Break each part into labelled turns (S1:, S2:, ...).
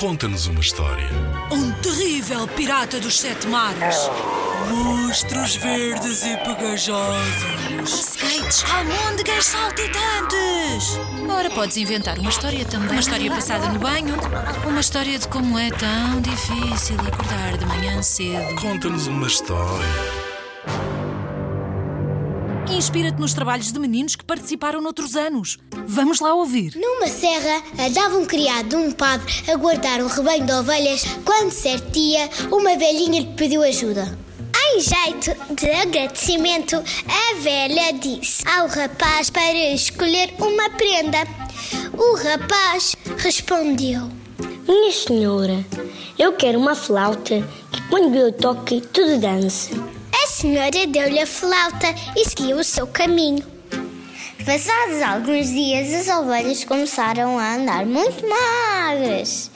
S1: conta-nos uma história.
S2: Um terrível pirata dos sete mares. Monstros verdes e pegajosos.
S3: Skates, almôndegas saltitantes. Ora, podes inventar uma história também. Uma história passada no banho. Uma história de como é tão difícil acordar de manhã cedo.
S1: Conta-nos uma história.
S2: Inspira-te nos trabalhos de meninos que participaram noutros anos. Vamos lá ouvir.
S4: Numa serra, andava um criado de um padre a guardar um rebanho de ovelhas quando, certo dia, uma velhinha lhe pediu ajuda. Em jeito de agradecimento, a velha disse ao rapaz para escolher uma prenda. O rapaz respondeu:
S5: Minha senhora, eu quero uma flauta que quando eu toque tudo dance.
S4: Senhora deu-lhe a flauta e seguiu o seu caminho. Passados alguns dias, as ovelhas começaram a andar muito magras.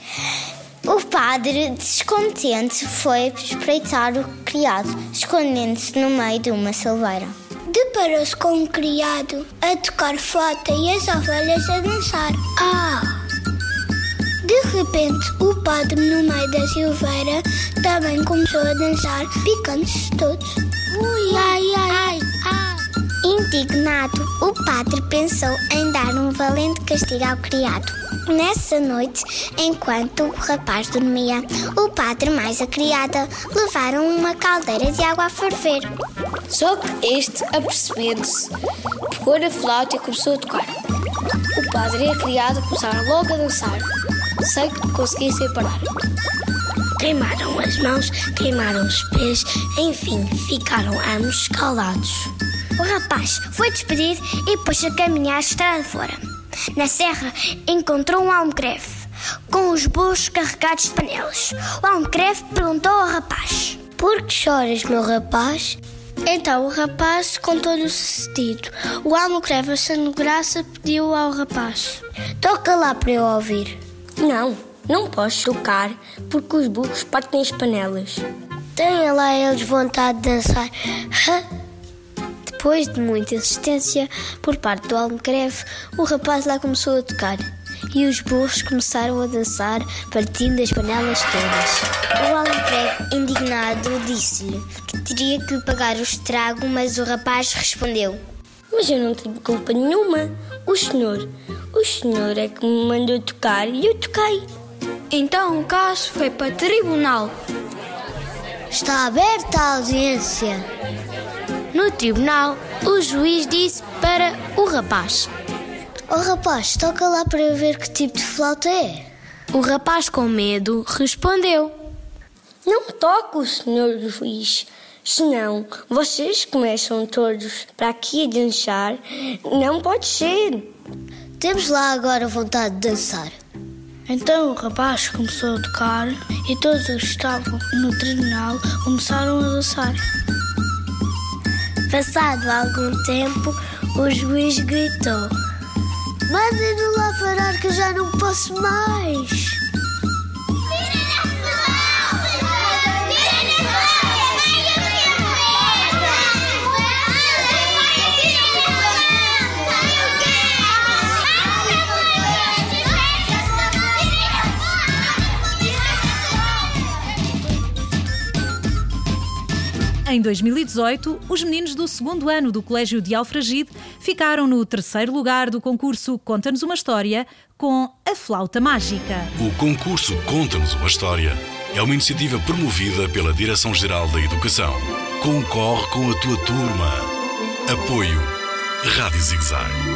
S4: O padre, descontente, foi espreitar o criado, escondendo-se no meio de uma silveira. Deparou-se com um criado a tocar flauta e as ovelhas a dançar. Ah! De repente, o padre, no meio da silveira, também começou a dançar, picando-se todos. Ui, ai, ai, ai, ai. Indignado, o padre pensou em dar um valente castigo ao criado. Nessa noite, enquanto o rapaz dormia, o padre mais a criada levaram uma caldeira de água a ferver.
S6: Só que este, apercebendo-se, pegou a flauta e começou a tocar. O padre e a criada começaram logo a dançar, sem conseguir separar.
S5: Queimaram as mãos, queimaram os pés, enfim, ficaram ambos escaldados.
S4: O rapaz foi despedir e pôs-se a caminhar a estrada fora. Na serra encontrou um almocreve com os bolsos carregados de panelas. O almocreve perguntou ao rapaz:
S5: Por que choras, meu rapaz?
S6: Então o rapaz contou-lhe o sucedido. O almocreve, achando graça, pediu ao rapaz:
S5: Toca lá para eu ouvir. Não, não posso tocar porque os burros partem as panelas.
S4: Tenha lá eles vontade de dançar. Depois de muita insistência por parte do almocreve, o rapaz lá começou a tocar. E os burros começaram a dançar, partindo as panelas todas. O almocreve, indignado, disse-lhe que teria que pagar o estrago, mas o rapaz respondeu:
S5: Mas eu não tive culpa nenhuma. O senhor, o senhor é que me mandou tocar e eu toquei.
S6: Então o caso foi para tribunal.
S4: Está aberta a audiência.
S6: No tribunal, o juiz disse para o rapaz:
S4: Oh rapaz, toca lá para ver que tipo de flauta é.
S6: O rapaz, com medo, respondeu:
S5: Não toco, senhor juiz. Senão, vocês começam todos para aqui a dançar. Não pode ser.
S4: Temos lá agora vontade de dançar.
S6: Então o rapaz começou a tocar e todos os que estavam no tribunal começaram a dançar.
S4: Passado algum tempo, o juiz gritou: Mandem-no lá parar que eu já não posso mais.
S2: Em 2018, os meninos do segundo ano do Colégio de Alfragide ficaram no terceiro lugar do concurso Conta-nos uma História com a Flauta Mágica.
S1: O concurso Conta-nos uma História é uma iniciativa promovida pela Direção-Geral da Educação. Concorre com a tua turma. Apoio Rádio Zigzag.